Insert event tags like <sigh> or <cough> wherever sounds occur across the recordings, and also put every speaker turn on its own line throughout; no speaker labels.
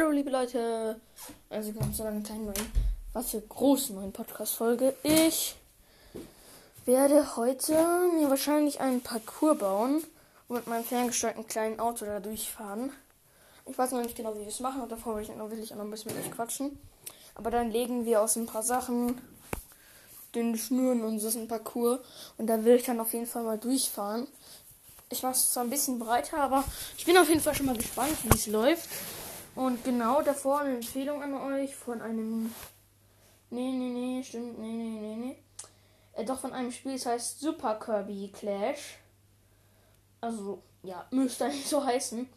Hallo liebe Leute, also ganz so lange kleinen neuen, was für großen neuen Podcast-Folge. Ich werde heute mir wahrscheinlich einen Parcours bauen und mit meinem ferngesteuerten kleinen Auto da durchfahren. Ich weiß noch nicht genau, wie wir es machen und davor will ich, noch, will ich auch noch ein bisschen mit euch quatschen. Aber dann legen wir aus ein paar Sachen den Schnüren unseren Parcours und da will ich dann auf jeden Fall mal durchfahren. Ich mache es zwar ein bisschen breiter, aber ich bin auf jeden Fall schon mal gespannt, wie es läuft. Und genau davor eine Empfehlung an euch von einem. Nee, nee, nee, stimmt, nee, nee, nee, nee. Äh, doch von einem Spiel, das heißt Super Kirby Clash. Also, ja, <laughs> müsste eigentlich so heißen.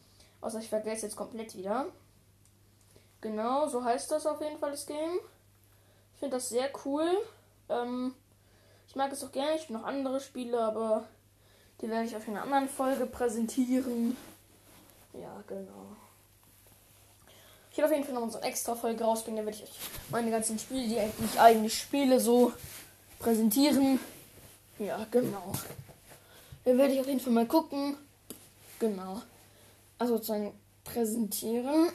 Außer ich vergesse es jetzt komplett wieder. Genau, so heißt das auf jeden Fall, das Game. Ich finde das sehr cool. Ähm, ich mag es auch gerne. Ich noch andere Spiele, aber die werde ich auf einer anderen Folge präsentieren. Ja, genau. Ich werde auf jeden Fall noch so eine extra Folge rausbringen. Da werde ich euch meine ganzen Spiele, die ich eigentlich spiele, so präsentieren. Ja, genau. Da werde ich auf jeden Fall mal gucken. Genau. Also sozusagen präsentieren.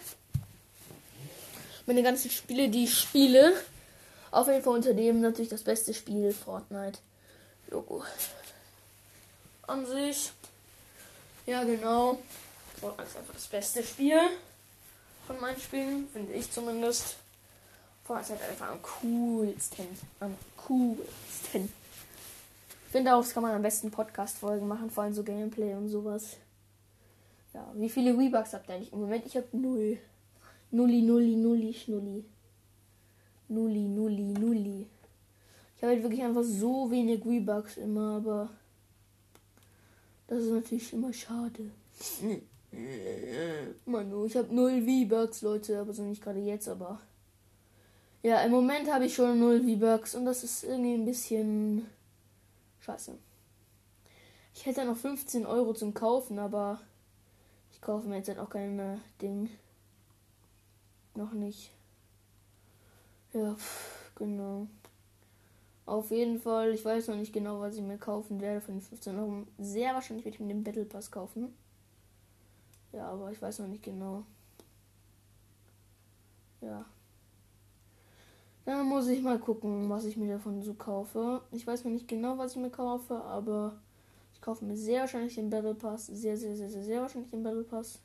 Meine ganzen Spiele, die ich spiele. Auf jeden Fall unter dem natürlich das beste Spiel, Fortnite. Logo. An sich. Ja, genau. Fortnite ist einfach das beste Spiel von meinen Spielen, finde ich zumindest. Fortnite einfach am coolsten. Am coolsten. Ich finde, daraus kann man am besten Podcast-Folgen machen, vor allem so Gameplay und sowas. Ja, wie viele Rebucks habt ihr eigentlich im Moment? Ich habe null. Nulli, nulli, nulli, schnulli. Nulli, nulli, nulli. Ich habe halt wirklich einfach so wenig Rebucks immer, aber das ist natürlich immer schade. Manu, ich habe null V-Bucks, Leute, aber so nicht gerade jetzt, aber. Ja, im Moment habe ich schon null V-Bucks und das ist irgendwie ein bisschen scheiße. Ich hätte noch 15 Euro zum Kaufen, aber ich kaufe mir jetzt halt auch kein äh, Ding. Noch nicht. Ja, pff, genau. Auf jeden Fall, ich weiß noch nicht genau, was ich mir kaufen werde von den 15 Euro. Sehr wahrscheinlich werde ich mir den Battle Pass kaufen. Ja, aber ich weiß noch nicht genau. Ja. Dann muss ich mal gucken, was ich mir davon so kaufe. Ich weiß noch nicht genau, was ich mir kaufe, aber ich kaufe mir sehr wahrscheinlich den Battle Pass. Sehr, sehr, sehr, sehr, sehr wahrscheinlich den Battle Pass.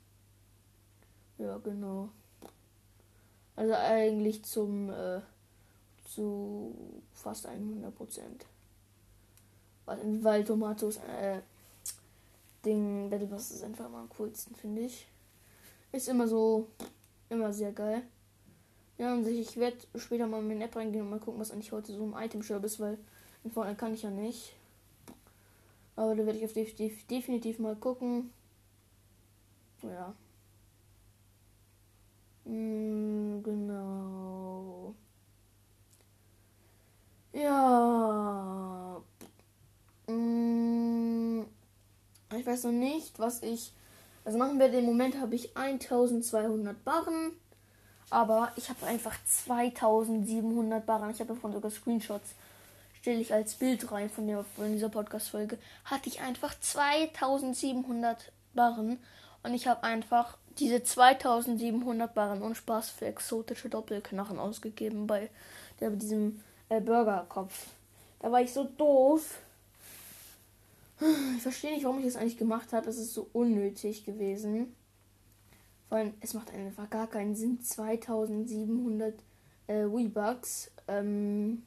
Ja, genau. Also eigentlich zum äh, zu fast 100 Prozent. Weil Tomatos äh, Ding Battle Pass ist einfach immer am coolsten, finde ich. Ist immer so, immer sehr geil. Ja, und ich werde später mal in meine App reingehen und mal gucken, was eigentlich heute so im Item Shop ist, weil in Fortnite kann ich ja nicht. Aber da werde ich auf definitiv, definitiv mal gucken. Ja. Mm, genau. Ja. Mm, ich weiß noch nicht, was ich. Also machen wir den Moment habe ich 1200 Barren. Aber ich habe einfach 2700 Barren. Ich habe davon sogar Screenshots. Stelle ich als Bild rein von, der, von dieser Podcast-Folge. Hatte ich einfach 2700 Barren. Und ich habe einfach diese 2700 Barren und Spaß für exotische Doppelknochen ausgegeben bei, der, bei diesem äh, Burgerkopf. Da war ich so doof. Ich verstehe nicht, warum ich das eigentlich gemacht habe. Es ist so unnötig gewesen. Vor allem, es macht einfach gar keinen Sinn. 2700 äh, Weebucks ähm,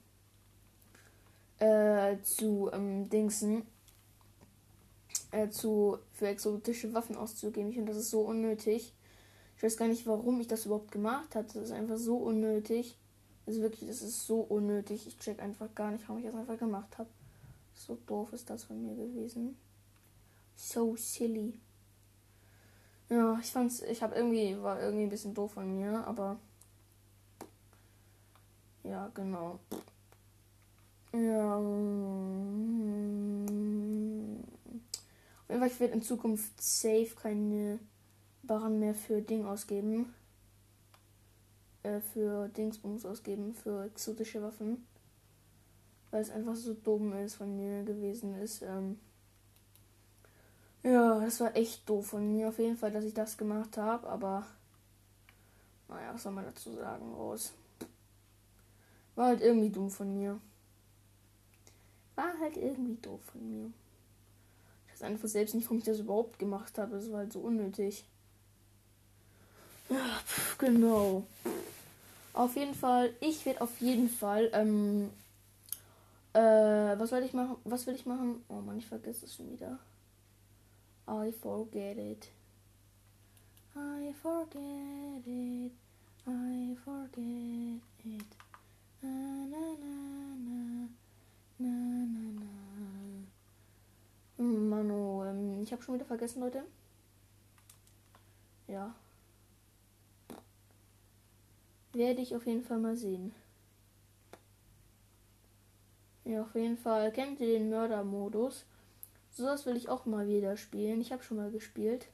äh, zu ähm, Dingsen. Äh, zu, für exotische Waffen auszugeben. Ich finde, das ist so unnötig. Ich weiß gar nicht, warum ich das überhaupt gemacht habe. Das ist einfach so unnötig. Also wirklich, das ist so unnötig. Ich check einfach gar nicht, warum ich das einfach gemacht habe. So doof ist das von mir gewesen. So silly. Ja, ich fand's, ich habe irgendwie, war irgendwie ein bisschen doof von mir, aber. Ja, genau. Ja. Auf jeden Fall, ich werde in Zukunft safe keine Barren mehr für Ding ausgeben. Äh, für Dingsbums ausgeben, für exotische Waffen weil es einfach so dumm ist von mir gewesen ist. Ähm ja, das war echt doof von mir auf jeden Fall, dass ich das gemacht habe, aber Naja, was soll man dazu sagen, Rose? War halt irgendwie dumm von mir. War halt irgendwie doof von mir. Ich weiß einfach selbst nicht, warum ich das überhaupt gemacht habe. Es war halt so unnötig. Ja, pf, genau. Auf jeden Fall, ich werde auf jeden Fall, ähm, äh, was will ich machen? Was will ich machen? Oh man, ich vergesse es schon wieder. I forget it. I forget it. I forget it. Na, na, na, na, na, na, na. Mano, ähm, ich habe schon wieder vergessen, Leute. Ja. Werde ich auf jeden Fall mal sehen. Ja, auf jeden Fall. Kennt ihr den Mördermodus? Sowas will ich auch mal wieder spielen. Ich habe schon mal gespielt.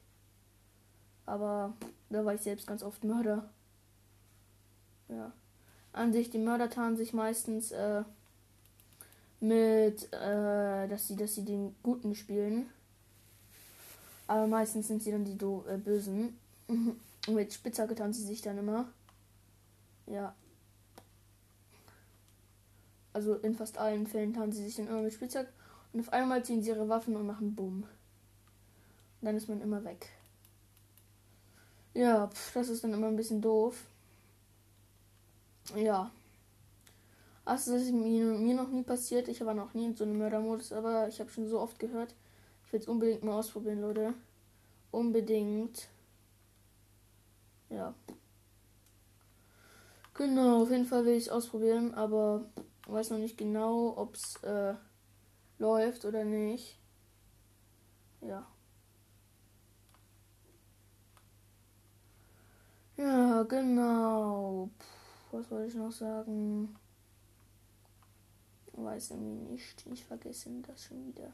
Aber da war ich selbst ganz oft Mörder. Ja. An sich, die Mörder tarnen sich meistens äh, mit, äh, dass sie, dass sie den Guten spielen. Aber meistens sind sie dann die Do äh, Bösen. <laughs> Mit Spitzhacke tarnen sie sich dann immer. Ja. Also in fast allen Fällen tarnen sie sich dann immer mit Spitzhack. Und auf einmal ziehen sie ihre Waffen und machen Bumm. Dann ist man immer weg. Ja, pf, das ist dann immer ein bisschen doof. Ja. Also das ist mir, mir noch nie passiert. Ich war noch nie in so einem Mördermodus, aber ich habe schon so oft gehört. Ich will es unbedingt mal ausprobieren, Leute. Unbedingt. Ja. Genau, auf jeden Fall will ich es ausprobieren, aber weiß noch nicht genau, ob es äh, läuft oder nicht. Ja. Ja, genau. Puh, was wollte ich noch sagen? Weiß irgendwie nicht. Ich vergesse das schon wieder.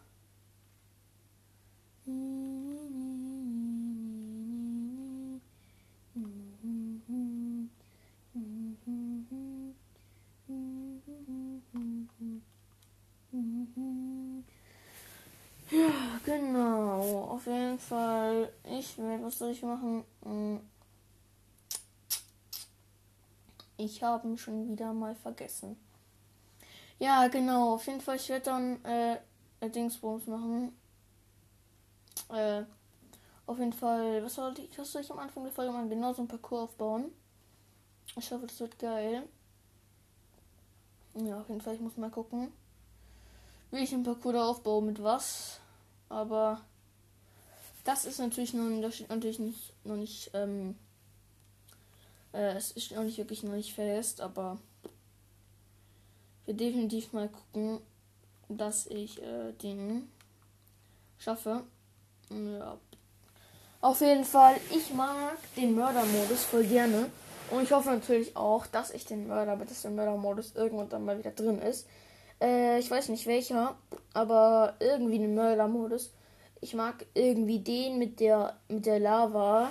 Ja, genau. Auf jeden Fall. Ich will, was soll ich machen? Hm. Ich habe ihn schon wieder mal vergessen. Ja, genau. Auf jeden Fall, ich werde dann äh, Dingsbums machen. Äh, auf jeden Fall, was soll ich, was soll ich am Anfang der Folge machen? Genau so ein Parcours aufbauen. Ich hoffe, das wird geil. Ja, auf jeden Fall, ich muss mal gucken, wie ich ein Parcours da aufbaue, mit was. Aber das ist natürlich noch, natürlich nicht, noch nicht, ähm, äh, es ist noch nicht wirklich noch nicht fest, aber wir definitiv mal gucken, dass ich äh, den schaffe. Ja. Auf jeden Fall, ich mag den Mördermodus voll gerne. Und ich hoffe natürlich auch, dass ich den Mörder, dass der Mördermodus irgendwann dann mal wieder drin ist. Äh, ich weiß nicht welcher, aber irgendwie den Mördermodus. Ich mag irgendwie den mit der mit der Lava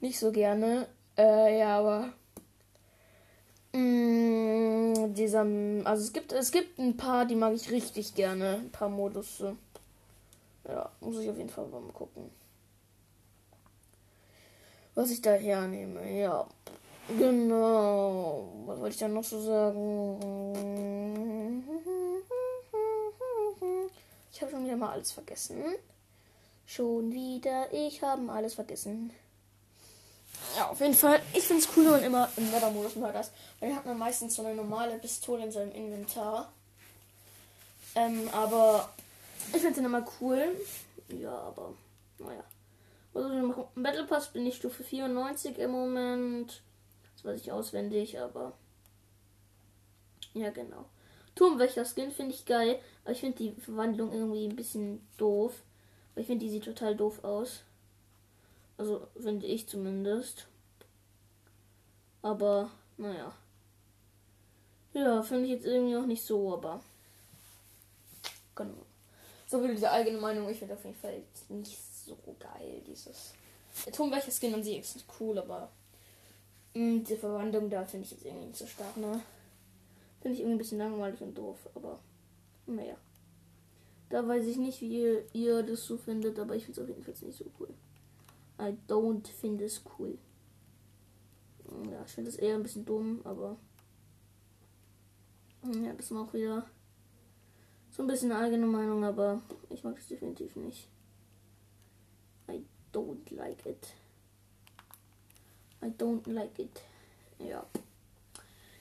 nicht so gerne. Äh, ja, aber mh, mm, dieser, also es gibt es gibt ein paar, die mag ich richtig gerne, ein paar Modus. Ja, muss ich auf jeden Fall mal gucken was ich da hernehme. Ja, genau. Was wollte ich dann noch so sagen? Ich habe schon wieder mal alles vergessen. Schon wieder, ich habe alles vergessen. Ja, auf jeden Fall. Ich finde es cool, wenn man immer im Mördermodus das. Weil dann hat man meistens so eine normale Pistole in seinem Inventar. Ähm, aber ich finde den immer cool. Ja, aber naja. Also im Battle Pass bin ich Stufe 94 im Moment. Das weiß ich auswendig, aber. Ja, genau. Turmwächter Skin finde ich geil, aber ich finde die Verwandlung irgendwie ein bisschen doof. Weil ich finde, die sieht total doof aus. Also, finde ich zumindest. Aber, naja. Ja, finde ich jetzt irgendwie auch nicht so, aber. Genau. So wie diese eigene Meinung. Ich finde auf jeden Fall nicht so geil, dieses. Der Turmwächter Skin an sich ist cool, aber mh, hm, die Verwandlung da finde ich jetzt irgendwie nicht so stark, ne? Finde ich irgendwie ein bisschen langweilig und doof, aber naja. Da weiß ich nicht, wie ihr, ihr das so findet, aber ich finde es auf jeden Fall nicht so cool. I don't find es cool. Ja, ich finde das eher ein bisschen dumm, aber. Ja, das war auch wieder so ein bisschen eine eigene Meinung, aber ich mag es definitiv nicht. Don't like it. I don't like it. Ja.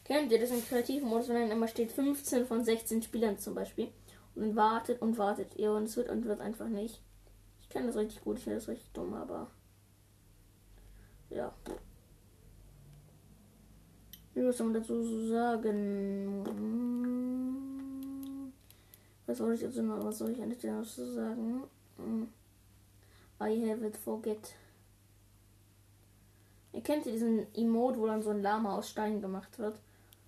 Kennt ihr das im kreativen Modus, wenn dann immer steht 15 von 16 Spielern zum Beispiel? Und dann wartet und wartet ihr und es wird und wird einfach nicht. Ich kenne das richtig gut, ich finde das richtig dumm, aber. Ja. Was soll man dazu sagen? Was soll ich noch, was soll ich eigentlich dazu sagen? I have it forget. Ihr kennt diesen Emote, wo dann so ein Lama aus Stein gemacht wird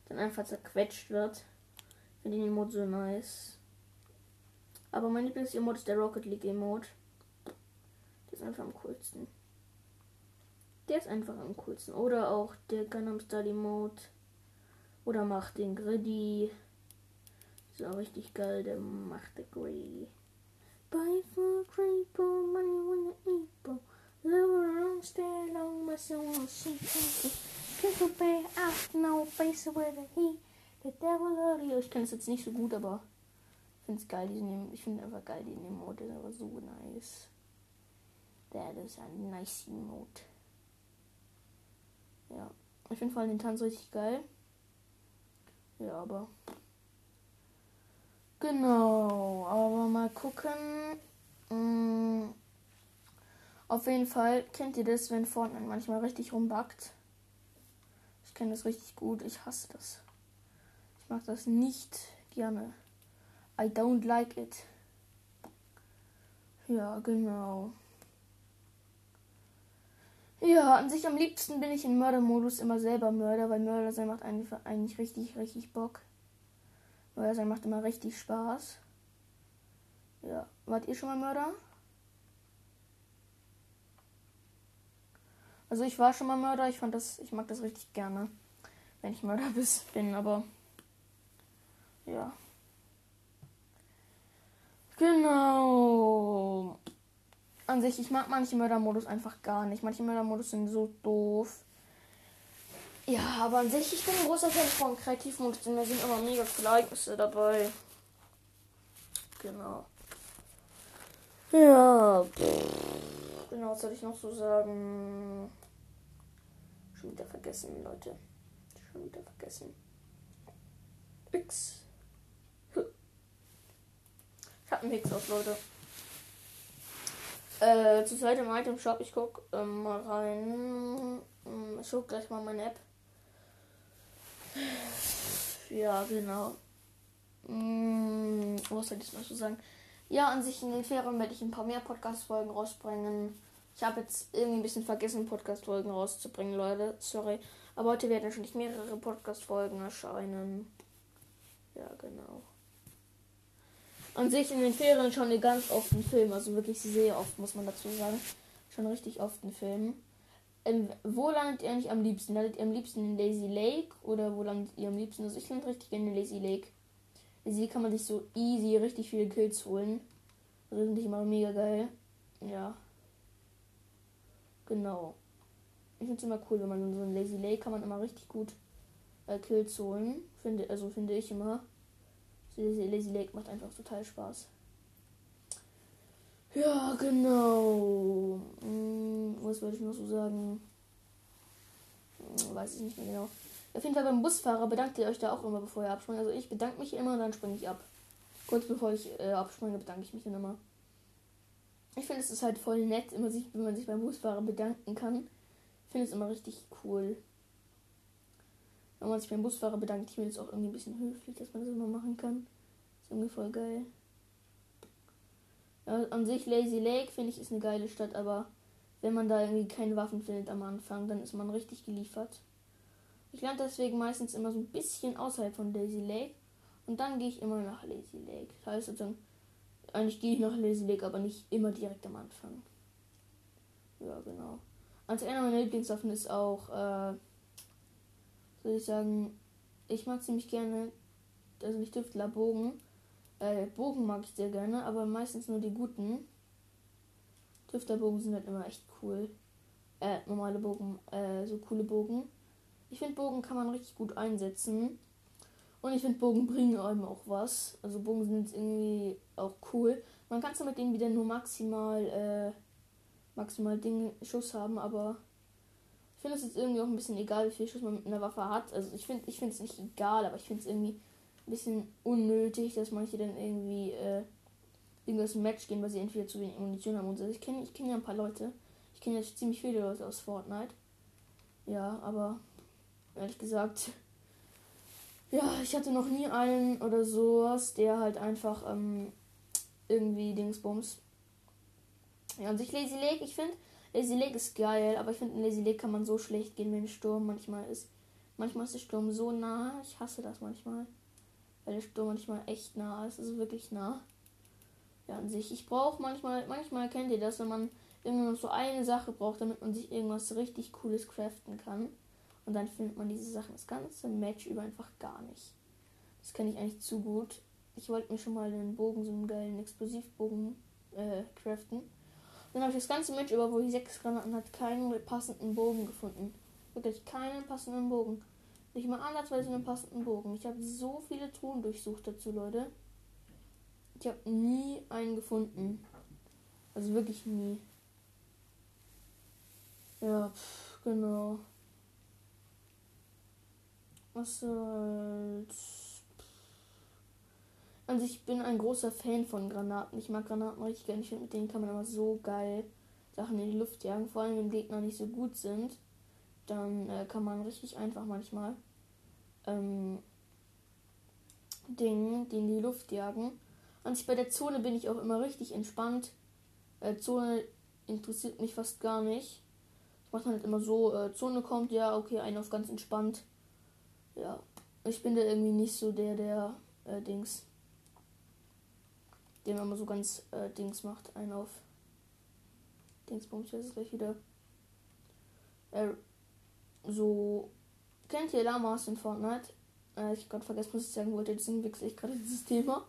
dann einfach zerquetscht wird. Ich finde den Emote so nice. Aber mein Lieblings-Emote ist der Rocket League Emote. Der ist einfach am coolsten. Der ist einfach am coolsten. Oder auch der Gangnam Style Emote. Oder macht den Griddy. Auch richtig geil. Der macht der Griddy. Buy Ich kenne es jetzt nicht so gut, aber ich finde es geil. Diesen, ich finde einfach geil, den Emote ist aber so nice. That is a nice Emote. Ja. Ich finde vor allem den Tanz richtig geil. Ja, aber. Genau, aber mal gucken. Hm. Auf jeden Fall kennt ihr das, wenn Fortnite manchmal richtig rumbackt kenne das richtig gut. Ich hasse das. Ich mag das nicht gerne. I don't like it. Ja, genau. Ja, an sich am liebsten bin ich in Mördermodus immer selber Mörder, weil Mörder sein macht eigentlich richtig, richtig Bock. Mörder sein macht immer richtig Spaß. Ja, wart ihr schon mal Mörder? Also ich war schon mal Mörder, ich fand das, ich mag das richtig gerne, wenn ich Mörder bin, aber ja. Genau. An sich, ich mag manche Mördermodus einfach gar nicht. Manche Mördermodus sind so doof. Ja, aber an sich, ich bin ein großer Fan von Kreativmodus, denn da sind immer mega viele Ereignisse dabei. Genau. Ja. Genau, was soll ich noch so sagen? Schon wieder vergessen, Leute. Schon wieder vergessen. X. Ich hab einen Mix auf, Leute. Äh, zur Seite im Item Shop. Ich guck ähm, mal rein. Ähm, ich guck gleich mal meine App. Ja, genau. Hm, was soll ich noch so sagen? Ja, an sich in den Ferien werde ich ein paar mehr Podcast-Folgen rausbringen. Ich habe jetzt irgendwie ein bisschen vergessen, Podcast-Folgen rauszubringen, Leute. Sorry. Aber heute werden natürlich mehrere Podcast-Folgen erscheinen. Ja, genau. An sich in den Ferien schon ganz oft einen Film. Also wirklich sehr oft, muss man dazu sagen. Schon richtig oft einen Film. Ähm, wo landet ihr eigentlich am liebsten? Landet ihr am liebsten in Lazy Lake? Oder wo landet ihr am liebsten? Also ich lande richtig gerne in Lazy Lake. Lazy Lake kann man sich so easy richtig viele Kills holen. Also finde ich immer mega geil. Ja. Genau. Ich finde es immer cool, wenn man so ein Lazy Lake kann man immer richtig gut äh, Kills holen. Finde, also finde ich immer. Lazy Lake macht einfach total Spaß. Ja, genau. Hm, was wollte ich noch so sagen? Hm, weiß ich nicht mehr genau. Auf jeden Fall beim Busfahrer bedankt ihr euch da auch immer, bevor ihr abspringt. Also ich bedanke mich immer und dann springe ich ab. Kurz bevor ich äh, abspringe, bedanke ich mich dann immer. Ich finde es ist halt voll nett, immer sich, wenn man sich beim Busfahrer bedanken kann. Ich finde es immer richtig cool. Wenn man sich beim Busfahrer bedankt, ich finde es auch irgendwie ein bisschen höflich, dass man das immer machen kann. Ist irgendwie voll geil. Ja, an sich Lazy Lake finde ich ist eine geile Stadt, aber wenn man da irgendwie keine Waffen findet am Anfang, dann ist man richtig geliefert. Ich lande deswegen meistens immer so ein bisschen außerhalb von Lazy Lake und dann gehe ich immer nach Lazy Lake. Das heißt sozusagen, eigentlich gehe ich nach Lazy Lake, aber nicht immer direkt am Anfang. Ja, genau. Also einer meiner Lieblingswaffen ist auch, äh, soll ich sagen, ich mag ziemlich gerne, also nicht Tüftler, Bogen. Äh, Bogen mag ich sehr gerne, aber meistens nur die guten. Tüftlerbogen sind halt immer echt cool. Äh, normale Bogen, äh, so coole Bogen. Ich finde, Bogen kann man richtig gut einsetzen. Und ich finde, Bogen bringen einem auch was. Also Bogen sind irgendwie auch cool. Man kann zwar mit denen wieder nur maximal, äh, maximal Ding, Schuss haben, aber ich finde es jetzt irgendwie auch ein bisschen egal, wie viel Schuss man mit einer Waffe hat. Also ich finde ich es nicht egal, aber ich finde es irgendwie ein bisschen unnötig, dass manche dann irgendwie äh, irgendwas Match gehen, weil sie entweder zu wenig Munition haben und so. Ich kenne ich kenn ja ein paar Leute. Ich kenne ja ziemlich viele Leute aus Fortnite. Ja, aber ehrlich gesagt, ja, ich hatte noch nie einen oder sowas, der halt einfach ähm, irgendwie Dingsbums. Ja, und sich Lazy Lake, ich finde, Lazy Lake ist geil, aber ich finde, in Lazy Lake kann man so schlecht gehen, wenn ein Sturm manchmal ist. Manchmal ist der Sturm so nah, ich hasse das manchmal. Weil der Sturm manchmal echt nah ist, also wirklich nah. Ja, an sich. Ich brauche manchmal, manchmal kennt ihr das, wenn man irgendwie noch so eine Sache braucht, damit man sich irgendwas richtig Cooles craften kann. Und dann findet man diese Sachen das ganze Match über einfach gar nicht. Das kenne ich eigentlich zu gut. Ich wollte mir schon mal einen Bogen, so einen geilen Explosivbogen äh, craften. Dann habe ich das ganze Match über, wo ich sechs Granaten hat, keinen passenden Bogen gefunden. Wirklich keinen passenden Bogen. Nicht mal andersweise einen passenden Bogen. Ich habe so viele Truhen durchsucht dazu, Leute. Ich habe nie einen gefunden. Also wirklich nie. Ja, pff, genau. Was soll's? Also ich bin ein großer Fan von Granaten. Ich mag Granaten richtig gerne. Ich finde, mit denen kann man aber so geil Sachen in die Luft jagen. Vor allem, wenn Gegner nicht so gut sind. Dann äh, kann man richtig einfach manchmal ähm, Dinge, die in die Luft jagen. Und ich bei der Zone bin ich auch immer richtig entspannt. Äh, Zone interessiert mich fast gar nicht. Ich mache halt immer so, äh, Zone kommt, ja, okay, ein auf ganz entspannt ja, ich bin da irgendwie nicht so der, der äh, Dings, der immer so ganz äh, Dings macht, ein auf Dingsbums, weiß es gleich wieder. Äh, so, kennt ihr Lamas in Fortnite? Äh, ich gerade vergessen, was ich sagen wollte, deswegen wechsle ich gerade dieses Thema.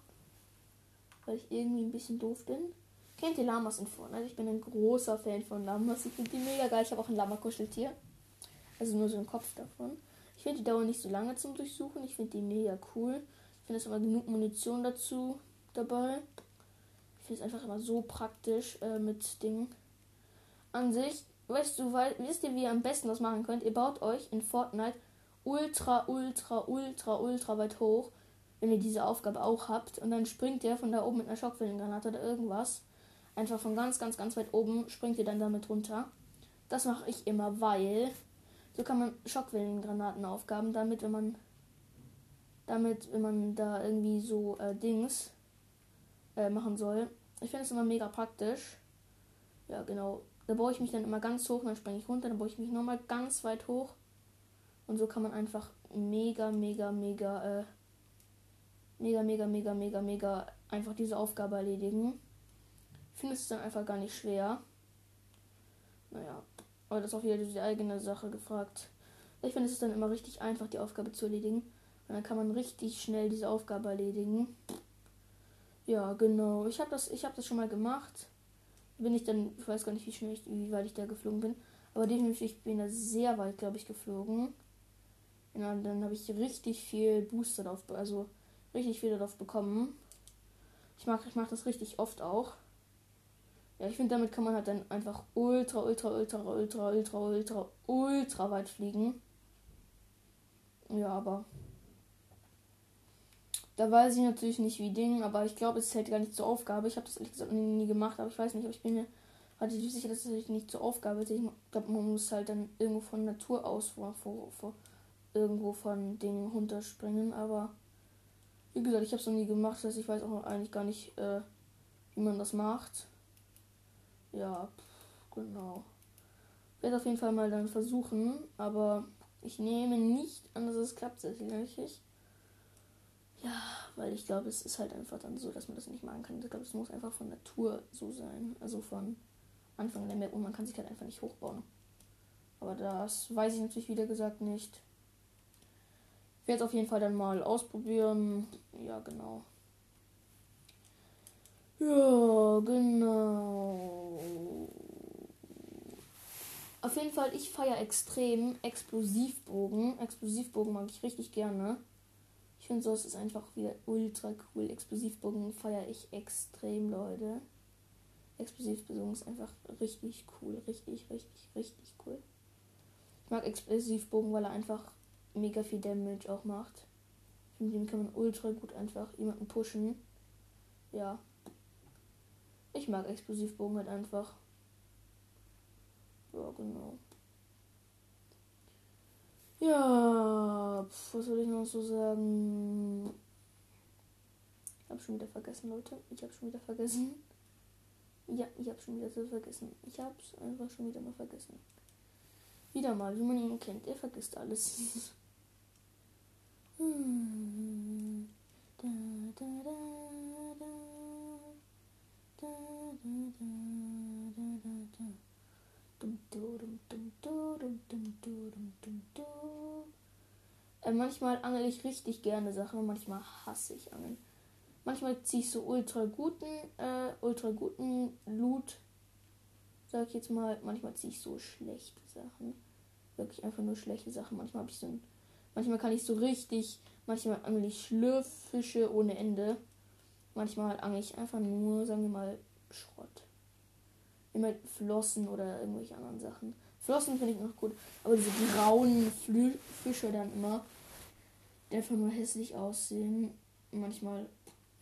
Weil ich irgendwie ein bisschen doof bin. Kennt ihr Lamas in Fortnite? Ich bin ein großer Fan von Lamas. Ich finde die mega geil. Ich habe auch ein Lama-Kuscheltier. Also nur so einen Kopf davon finde, die dauern nicht so lange zum Durchsuchen. Ich finde die mega cool. Ich finde es immer genug Munition dazu dabei. Ich finde es einfach immer so praktisch äh, mit Dingen. An sich, weißt du, weil, wisst ihr, wie ihr am besten das machen könnt? Ihr baut euch in Fortnite ultra, ultra, ultra, ultra weit hoch, wenn ihr diese Aufgabe auch habt. Und dann springt ihr von da oben mit einer Schockwellengranate oder irgendwas. Einfach von ganz, ganz, ganz weit oben springt ihr dann damit runter. Das mache ich immer, weil so kann man Schockwellengranaten aufgaben, damit wenn man damit, wenn man da irgendwie so äh, Dings äh, machen soll. Ich finde es immer mega praktisch. Ja, genau. Da baue ich mich dann immer ganz hoch, dann springe ich runter, dann baue ich mich nochmal ganz weit hoch. Und so kann man einfach mega, mega, mega, äh, mega, mega, mega, mega, mega einfach diese Aufgabe erledigen. Ich finde es dann einfach gar nicht schwer. Naja, aber das ist auch wieder die eigene Sache gefragt. Ich finde, es ist dann immer richtig einfach, die Aufgabe zu erledigen. Und dann kann man richtig schnell diese Aufgabe erledigen. Ja, genau. Ich habe das, hab das schon mal gemacht. Bin ich dann, ich weiß gar nicht, wie schnell ich, wie weit ich da geflogen bin. Aber definitiv ich bin da sehr weit, glaube ich, geflogen. Ja, dann habe ich richtig viel Booster drauf, also richtig viel darauf bekommen. Ich mag, ich mache das richtig oft auch. Ja, ich finde, damit kann man halt dann einfach ultra, ultra, ultra, ultra, ultra, ultra, ultra weit fliegen. Ja, aber. Da weiß ich natürlich nicht wie Ding, aber ich glaube, es zählt gar nicht zur Aufgabe. Ich habe das ehrlich gesagt nie, gemacht, aber ich weiß nicht, aber ich bin mir relativ sicher, dass es nicht zur Aufgabe ist. Ich glaube, man muss halt dann irgendwo von Natur aus vor, vor, vor irgendwo von Dingen runterspringen, aber wie gesagt, ich habe es noch nie gemacht, das heißt, ich weiß auch eigentlich gar nicht, äh, wie man das macht ja, genau. Ich werde auf jeden Fall mal dann versuchen, aber ich nehme nicht an, dass es klappt tatsächlich. Ja, weil ich glaube, es ist halt einfach dann so, dass man das nicht machen kann. Ich glaube, es muss einfach von Natur so sein. Also von Anfang der Map und man kann sich halt einfach nicht hochbauen. Aber das weiß ich natürlich wieder gesagt nicht. Ich werde es auf jeden Fall dann mal ausprobieren. Ja, genau. Ja, genau. Auf jeden Fall, ich feiere extrem Explosivbogen. Explosivbogen mag ich richtig gerne. Ich finde, so ist es einfach wieder ultra cool. Explosivbogen feiere ich extrem, Leute. Explosivbogen ist einfach richtig cool. Richtig, richtig, richtig cool. Ich mag Explosivbogen, weil er einfach mega viel Damage auch macht. Mit dem kann man ultra gut einfach jemanden pushen. Ja. Ich mag Explosivbogen halt einfach. Ja, genau. Ja, pf, was soll ich noch so sagen? Ich hab schon wieder vergessen, Leute. Ich hab schon wieder vergessen. Ja, ich hab schon wieder so vergessen. Ich hab's einfach schon wieder mal vergessen. Wieder mal, wie man ihn kennt. Er vergisst alles. <laughs> hm. da, da, da. Da, da, da, da, da, da. Äh, manchmal angel ich richtig gerne Sachen, manchmal hasse ich Angeln. Manchmal ziehe ich so ultra guten, äh, ultra guten Loot, sag ich jetzt mal. Manchmal ziehe ich so schlechte Sachen. Wirklich einfach nur schlechte Sachen. Manchmal habe ich so ein, manchmal kann ich so richtig, manchmal angel ich Schlürffische ohne Ende. Manchmal angel ich einfach nur, sagen wir mal, Schrott immer Flossen oder irgendwelche anderen Sachen. Flossen finde ich noch gut, aber diese grauen Flü Fische dann immer, die einfach nur hässlich aussehen. Manchmal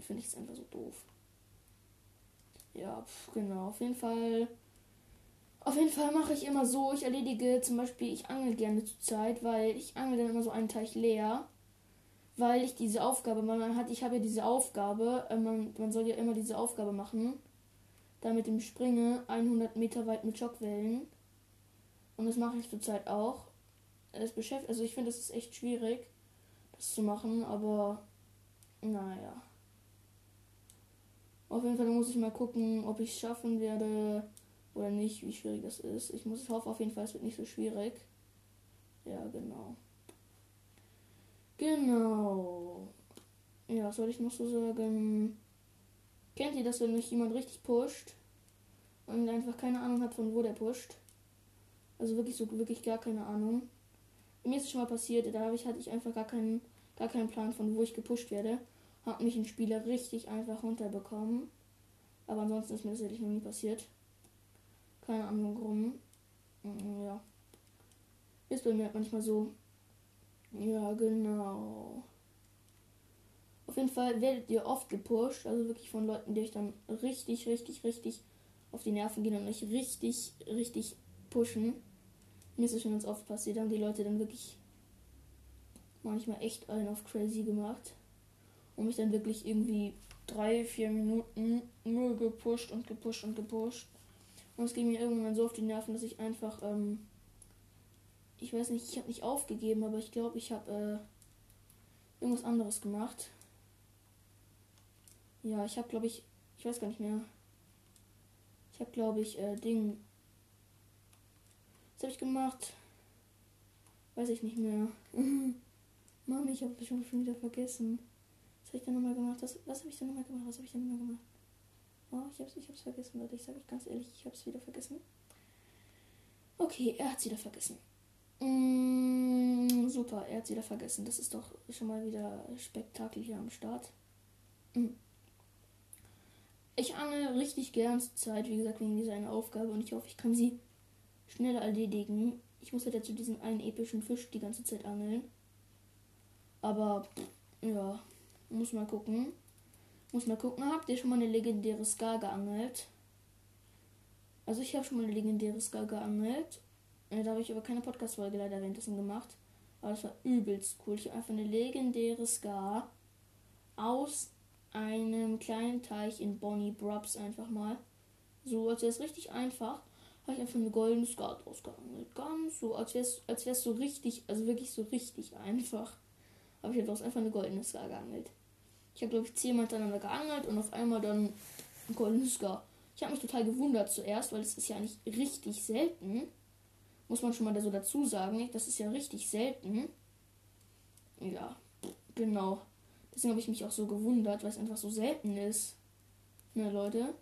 finde ich es einfach so doof. Ja, pf, genau. Auf jeden Fall. Auf jeden Fall mache ich immer so, ich erledige zum Beispiel, ich angel gerne zur Zeit, weil ich angel dann immer so einen Teich leer. Weil ich diese Aufgabe, man hat, ich habe ja diese Aufgabe, äh, man, man soll ja immer diese Aufgabe machen da mit dem Springe 100 Meter weit mit Schockwellen. Und das mache ich zurzeit auch. Es beschäftigt, also ich finde, es ist echt schwierig, das zu machen, aber naja. Auf jeden Fall muss ich mal gucken, ob ich es schaffen werde oder nicht, wie schwierig das ist. Ich muss, ich hoffe auf jeden Fall, es wird nicht so schwierig. Ja, genau. Genau. Ja, was soll ich noch so sagen? Kennt ihr das, wenn mich jemand richtig pusht und einfach keine Ahnung hat, von wo der pusht? Also wirklich so wirklich gar keine Ahnung. Mir ist es schon mal passiert, da ich, hatte ich einfach gar keinen, gar keinen Plan, von wo ich gepusht werde. Hab mich ein Spieler richtig einfach runterbekommen. Aber ansonsten ist mir das ehrlich noch nie passiert. Keine Ahnung warum. Mm, ja. Ist bei mir halt manchmal so. Ja, genau. Auf jeden Fall werdet ihr oft gepusht, also wirklich von Leuten, die euch dann richtig, richtig, richtig auf die Nerven gehen und euch richtig, richtig pushen. Mir ist es schon ganz oft passiert, haben die Leute dann wirklich manchmal echt einen auf crazy gemacht und mich dann wirklich irgendwie drei, vier Minuten nur gepusht und gepusht und gepusht. Und es ging mir irgendwann so auf die Nerven, dass ich einfach, ähm, ich weiß nicht, ich habe nicht aufgegeben, aber ich glaube, ich habe äh, irgendwas anderes gemacht. Ja, ich habe, glaube ich, ich weiß gar nicht mehr. Ich habe, glaube ich, äh, Ding. Was habe ich gemacht? Weiß ich nicht mehr. <laughs> Mami, ich habe schon, schon wieder vergessen. Was habe ich denn nochmal gemacht? Was, was habe ich denn nochmal gemacht? Was habe ich denn nochmal gemacht? Oh, ich habe es ich hab's vergessen, Leute. Ich sage euch ganz ehrlich, ich habe es wieder vergessen. Okay, er hat es wieder vergessen. Mm, super, er hat wieder vergessen. Das ist doch schon mal wieder Spektakel hier am Start. Mm. Ich angel richtig gern zur Zeit, wie gesagt, wegen dieser eine Aufgabe und ich hoffe, ich kann sie schneller erledigen. Ich muss halt dazu diesen einen epischen Fisch die ganze Zeit angeln. Aber ja, muss mal gucken. Muss mal gucken. Habt ihr schon mal eine legendäre Ska geangelt? Also ich habe schon mal eine legendäre Ska geangelt. Äh, da habe ich aber keine Podcast-Folge leider währenddessen gemacht. Aber das war übelst cool. Ich habe einfach eine legendäre Ska aus einem kleinen Teich in Bonnie Brubs einfach mal. So, als wäre es richtig einfach, habe ich einfach eine goldene Skat rausgeangelt. Ganz so, als wäre es als wär's so richtig, also wirklich so richtig einfach. Habe ich einfach eine goldene Ska geangelt. Ich habe, glaube ich, zehnmal miteinander geangelt und auf einmal dann ein goldenes Ska. Ich habe mich total gewundert zuerst, weil es ist ja nicht richtig selten. Muss man schon mal so dazu sagen. Das ist ja richtig selten. Ja, genau. Deswegen habe ich mich auch so gewundert, weil es einfach so selten ist. Ne, Leute.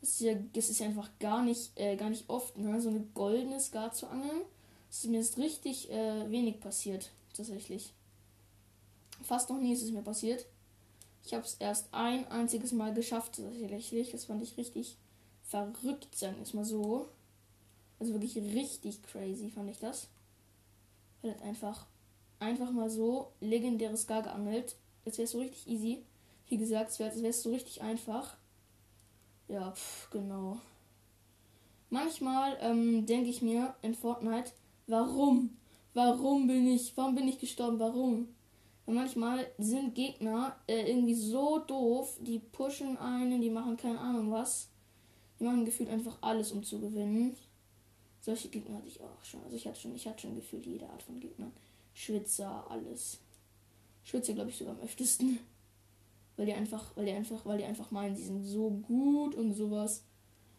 Das ist ja, das ist ja einfach gar nicht, äh, gar nicht oft, ne? so eine goldene Scar zu angeln. Das ist mir jetzt richtig äh, wenig passiert, tatsächlich. Fast noch nie ist es mir passiert. Ich habe es erst ein einziges Mal geschafft, tatsächlich. Das fand ich richtig verrückt, sagen wir es mal so. Also wirklich richtig crazy fand ich das. Weil das einfach, einfach mal so legendäres Gar geangelt. Jetzt wäre es so richtig easy. Wie gesagt, es wäre so richtig einfach. Ja, pff, genau. Manchmal ähm, denke ich mir in Fortnite, warum? Warum bin ich, warum bin ich gestorben? Warum? Weil manchmal sind Gegner äh, irgendwie so doof, die pushen einen, die machen keine Ahnung was. Die machen gefühlt einfach alles, um zu gewinnen. Solche Gegner hatte ich auch schon. Also ich hatte schon, ich hatte schon gefühlt jede Art von Gegnern. Schwitzer, alles. Schwitzer glaube ich sogar am öftesten. Weil die einfach, weil die einfach, weil die einfach meinen, sie sind so gut und sowas.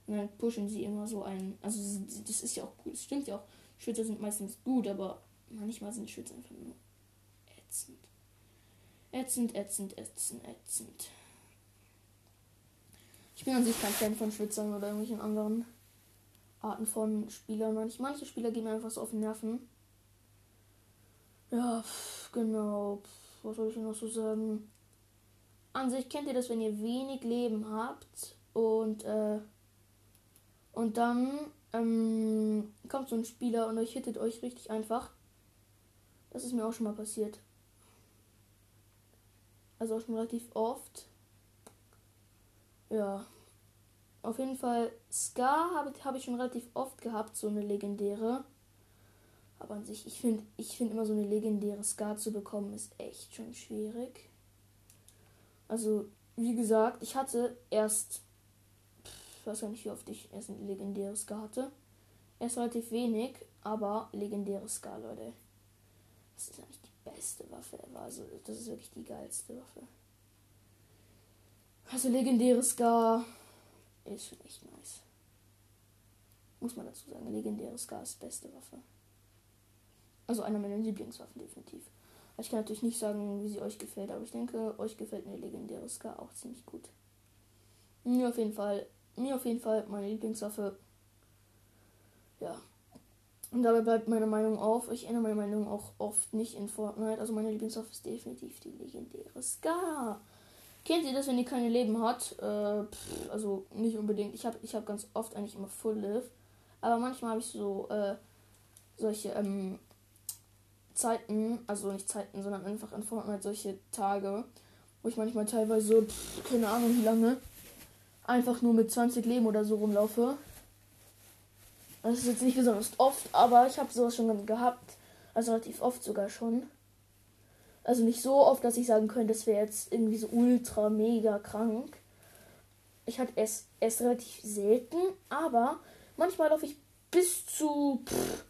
Und dann pushen sie immer so ein. Also das ist ja auch gut. Das stimmt ja auch. Schwitzer sind meistens gut, aber manchmal sind Schwitzer einfach nur ätzend. Ätzend, ätzend, ätzend, ätzend. Ich bin an sich kein Fan von Schwitzern oder irgendwelchen anderen Arten von Spielern. Manche, manche Spieler gehen mir einfach so auf den Nerven. Ja, pff, genau. Pff, was soll ich noch so sagen? An sich kennt ihr das, wenn ihr wenig Leben habt und äh, und dann ähm, kommt so ein Spieler und euch hittet euch richtig einfach. Das ist mir auch schon mal passiert. Also auch schon relativ oft. Ja, auf jeden Fall, Scar habe hab ich schon relativ oft gehabt, so eine legendäre. Aber an sich, ich finde ich find immer so eine legendäre Scar zu bekommen, ist echt schon schwierig. Also, wie gesagt, ich hatte erst, ich weiß gar nicht, wie oft ich erst eine legendäre Scar hatte. Erst relativ wenig, aber legendäre Scar, Leute. Das ist eigentlich die beste Waffe ever. Also, das ist wirklich die geilste Waffe. Also, legendäre Scar ist schon echt nice. Muss man dazu sagen. Legendäres Gas, beste Waffe. Also einer meiner Lieblingswaffen, definitiv. Ich kann natürlich nicht sagen, wie sie euch gefällt, aber ich denke, euch gefällt mir legendäres Scar auch ziemlich gut. Mir auf jeden Fall, mir auf jeden Fall meine Lieblingswaffe. Ja. Und dabei bleibt meine Meinung auf. Ich ändere meine Meinung auch oft nicht in Fortnite. Also meine Lieblingswaffe ist definitiv die legendäre Scar. Kennt ihr das, wenn ihr keine Leben hat? Äh, pff, also nicht unbedingt. Ich habe ich hab ganz oft eigentlich immer Full Live. Aber manchmal habe ich so äh, solche ähm, Zeiten, also nicht Zeiten, sondern einfach in Fortnite solche Tage, wo ich manchmal teilweise, pff, keine Ahnung wie lange, einfach nur mit 20 Leben oder so rumlaufe. Das ist jetzt nicht besonders oft, aber ich habe sowas schon gehabt. Also relativ oft sogar schon. Also nicht so oft, dass ich sagen könnte, das wäre jetzt irgendwie so ultra mega krank. Ich hatte es erst relativ selten, aber manchmal laufe ich bis zu pff,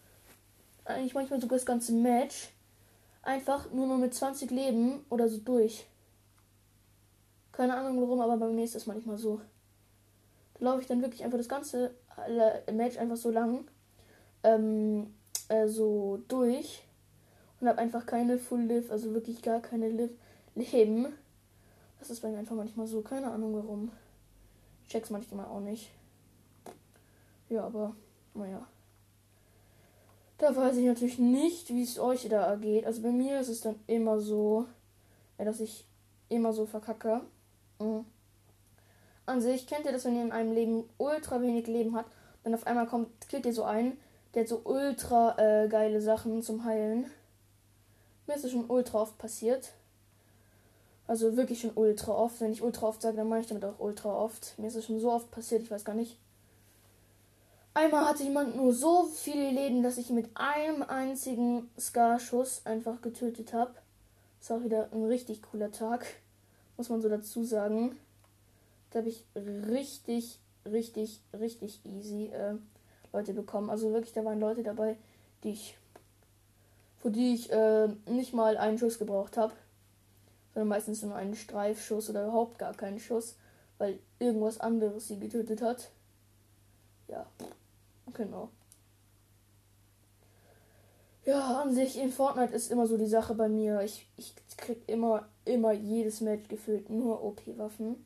eigentlich manchmal sogar das ganze Match einfach nur noch mit 20 Leben oder so durch. Keine Ahnung warum, aber bei mir ist manchmal so. Da laufe ich dann wirklich einfach das ganze äh, Match einfach so lang ähm, äh, so durch und habe einfach keine Full Live, also wirklich gar keine Live Leben. Das ist bei mir einfach manchmal so, keine Ahnung warum. Ich check's manchmal auch nicht. Ja, aber naja. Da weiß ich natürlich nicht, wie es euch da ergeht. Also bei mir ist es dann immer so, dass ich immer so verkacke. Mhm. An sich kennt ihr das, wenn ihr in einem Leben ultra wenig Leben habt, dann auf einmal kommt, killt ihr so einen, der hat so ultra äh, geile Sachen zum Heilen. Mir ist es schon ultra oft passiert. Also wirklich schon ultra oft. Wenn ich ultra oft sage, dann meine ich damit auch ultra oft. Mir ist es schon so oft passiert, ich weiß gar nicht. Einmal hatte jemand nur so viele Leben, dass ich mit einem einzigen Scar-Schuss einfach getötet habe. Ist auch wieder ein richtig cooler Tag. Muss man so dazu sagen. Da habe ich richtig, richtig, richtig easy äh, Leute bekommen. Also wirklich, da waren Leute dabei, die ich für die ich äh, nicht mal einen Schuss gebraucht habe, sondern meistens nur einen Streifschuss oder überhaupt gar keinen Schuss, weil irgendwas anderes sie getötet hat. Ja, genau. Ja, an sich in Fortnite ist immer so die Sache bei mir. Ich, ich krieg immer, immer jedes Match gefüllt nur OP-Waffen.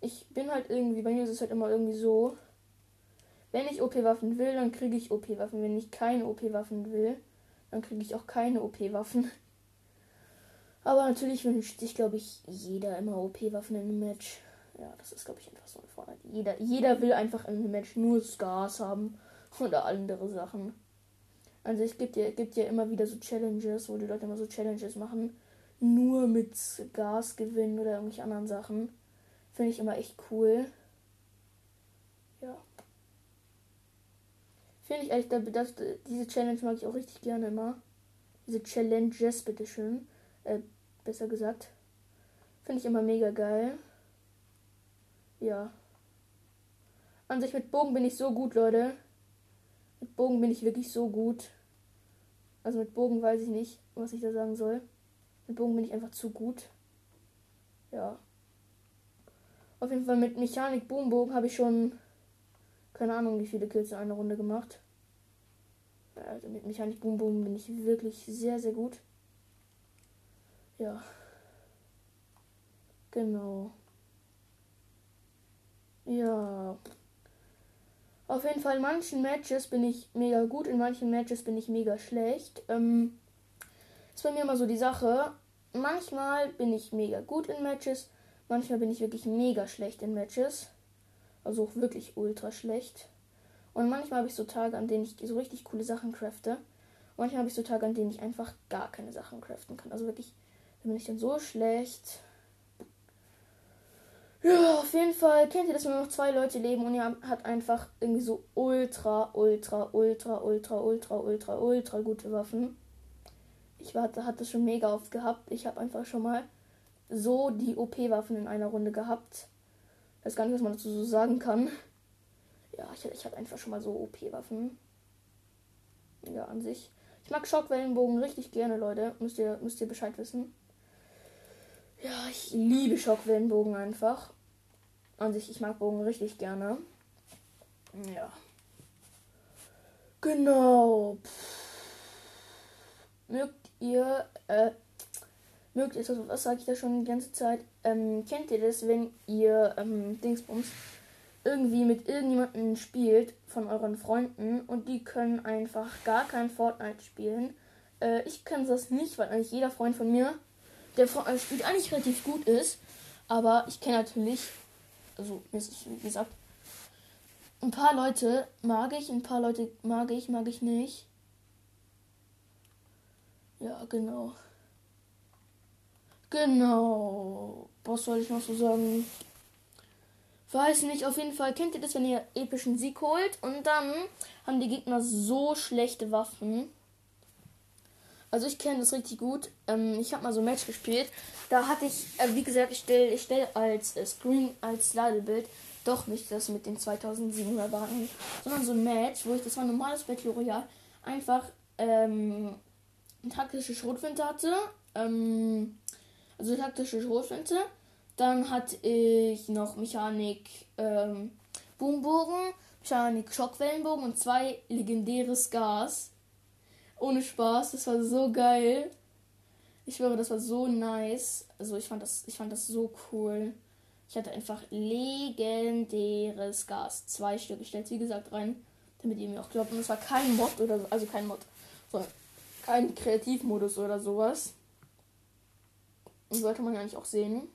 ich bin halt irgendwie, bei mir ist es halt immer irgendwie so, wenn ich OP-Waffen will, dann kriege ich OP-Waffen. Wenn ich keine OP-Waffen will, dann kriege ich auch keine OP-Waffen. Aber natürlich wünscht sich, glaube ich, jeder immer OP-Waffen in einem Match. Ja, das ist, glaube ich, einfach so eine Vorteil. Jeder, jeder will einfach in einem Match nur Scars haben oder andere Sachen. Also es gibt ja, gibt ja immer wieder so Challenges, wo die Leute immer so Challenges machen. Nur mit Gas gewinnen oder irgendwelche anderen Sachen. Finde ich immer echt cool. Ja. Finde ich echt, das, diese Challenge mag ich auch richtig gerne immer. Diese Challenges, bitteschön. Äh, besser gesagt. Finde ich immer mega geil. Ja. An sich mit Bogen bin ich so gut, Leute. Mit Bogen bin ich wirklich so gut. Also mit Bogen weiß ich nicht, was ich da sagen soll. Mit Bogen bin ich einfach zu gut. Ja. Auf jeden Fall mit Mechanik Boombogen habe ich schon keine Ahnung, wie viele Kills in einer Runde gemacht. Also mit Mechanik Boombogen bin ich wirklich sehr, sehr gut. Ja. Genau. Ja. Auf jeden Fall in manchen Matches bin ich mega gut, in manchen Matches bin ich mega schlecht. Ähm, ist bei mir immer so die Sache. Manchmal bin ich mega gut in Matches, manchmal bin ich wirklich mega schlecht in Matches. Also auch wirklich ultra schlecht. Und manchmal habe ich so Tage, an denen ich so richtig coole Sachen crafte. manchmal habe ich so Tage, an denen ich einfach gar keine Sachen craften kann. Also wirklich, da bin ich dann so schlecht. Ja, auf jeden Fall kennt ihr, dass nur noch zwei Leute leben und ihr habt einfach irgendwie so ultra, ultra, ultra, ultra, ultra, ultra, ultra gute Waffen. Ich hatte, hatte schon mega oft gehabt. Ich habe einfach schon mal so die OP-Waffen in einer Runde gehabt. Weiß gar nicht, was man dazu so sagen kann. Ja, ich, ich hatte einfach schon mal so OP-Waffen. Ja, an sich. Ich mag Schockwellenbogen richtig gerne, Leute. Müsst ihr, müsst ihr Bescheid wissen. Ja, ich liebe Schockwellenbogen einfach. An sich, ich mag Bogen richtig gerne. Ja. Genau. Mögt ihr, äh, mögt ihr, also was sage ich da schon die ganze Zeit? Ähm, kennt ihr das, wenn ihr, ähm, Dingsbums, irgendwie mit irgendjemandem spielt von euren Freunden und die können einfach gar kein Fortnite spielen? Äh, ich kann das nicht, weil eigentlich jeder Freund von mir der äh, spielt eigentlich relativ gut ist. Aber ich kenne natürlich, also wie gesagt, ein paar Leute mag ich, ein paar Leute mag ich, mag ich nicht. Ja, genau. Genau. Was soll ich noch so sagen? Weiß nicht, auf jeden Fall kennt ihr das, wenn ihr epischen Sieg holt und dann haben die Gegner so schlechte Waffen. Also ich kenne das richtig gut. Ähm, ich habe mal so ein Match gespielt. Da hatte ich, äh, wie gesagt, ich stelle ich stell als äh, Screen, als Ladebild doch nicht das mit den 2700 Wagen, sondern so ein Match, wo ich, das war ein normales Battle Royale, einfach ähm, taktische Schrotflinte hatte. Ähm, also taktische Schrotflinte. Dann hatte ich noch Mechanik ähm, Boombogen, Mechanik Schockwellenbogen und zwei legendäres Gas. Ohne Spaß, das war so geil. Ich schwöre, das war so nice. Also ich fand das, ich fand das so cool. Ich hatte einfach legendäres Gas. Zwei Stück. Ich stell's wie gesagt rein, damit ihr mir auch glaubt. Und es war kein Mod oder so, also kein Mod, sondern kein Kreativmodus oder sowas. Und sollte man nicht auch sehen.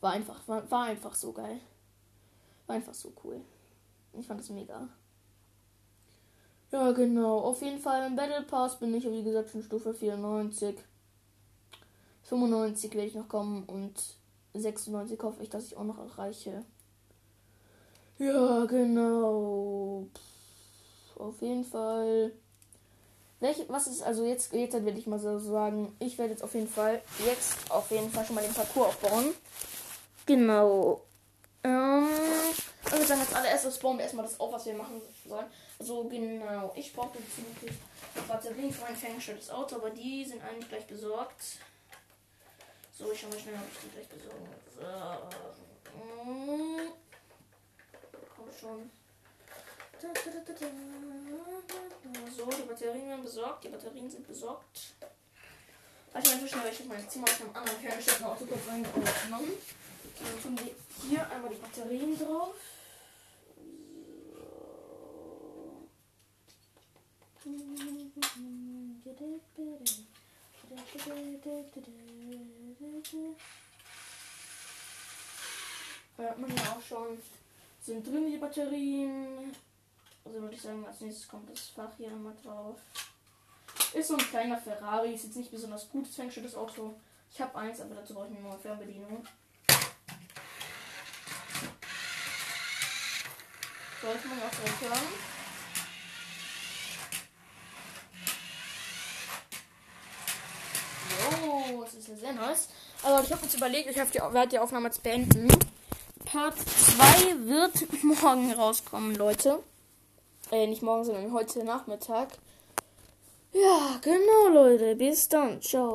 War einfach, war, war einfach so geil. War einfach so cool. Ich fand das mega. Ja, genau. Auf jeden Fall im Battle Pass bin ich, wie gesagt, schon Stufe 94. 95 werde ich noch kommen und 96 hoffe ich, dass ich auch noch erreiche. Ja, genau. Auf jeden Fall. Welche, was ist also jetzt, jetzt werde ich mal so sagen, ich werde jetzt auf jeden Fall, jetzt auf jeden Fall schon mal den Parcours aufbauen. Genau. Ähm, und wir sagen jetzt alle erst, bauen wir erstmal das auf, was wir machen sollen. So genau. Ich brauche jetzt wirklich Batterien für mein ferngesteuertes Auto, aber die sind eigentlich gleich besorgt. So, ich schau mal schnell, ob ich die gleich besorgen. So. Mm. Komm schon. So, die Batterien werden besorgt. Die Batterien sind besorgt. Also einfach schnell, ich mein Zimmer aus einem anderen ferngesteuerten Auto kurz reingenommen. So, tun die Hier einmal die Batterien drauf. Hört man ja auch schon. Sind drin die Batterien. Also würde ich sagen, als nächstes kommt das Fach hier nochmal drauf. Ist so ein kleiner Ferrari, ist jetzt nicht besonders gut, das das Auto. Ich habe eins, aber dazu brauche ich mir eine Fernbedienung. Sollte man auch direkt hören. Jo, das ist ja sehr nice. Aber ich habe jetzt überlegt, ich werde die Aufnahme jetzt beenden. Part 2 wird <laughs> morgen rauskommen, Leute. Äh, nicht morgen, sondern heute Nachmittag. Ja, genau, Leute. Bis dann. Ciao.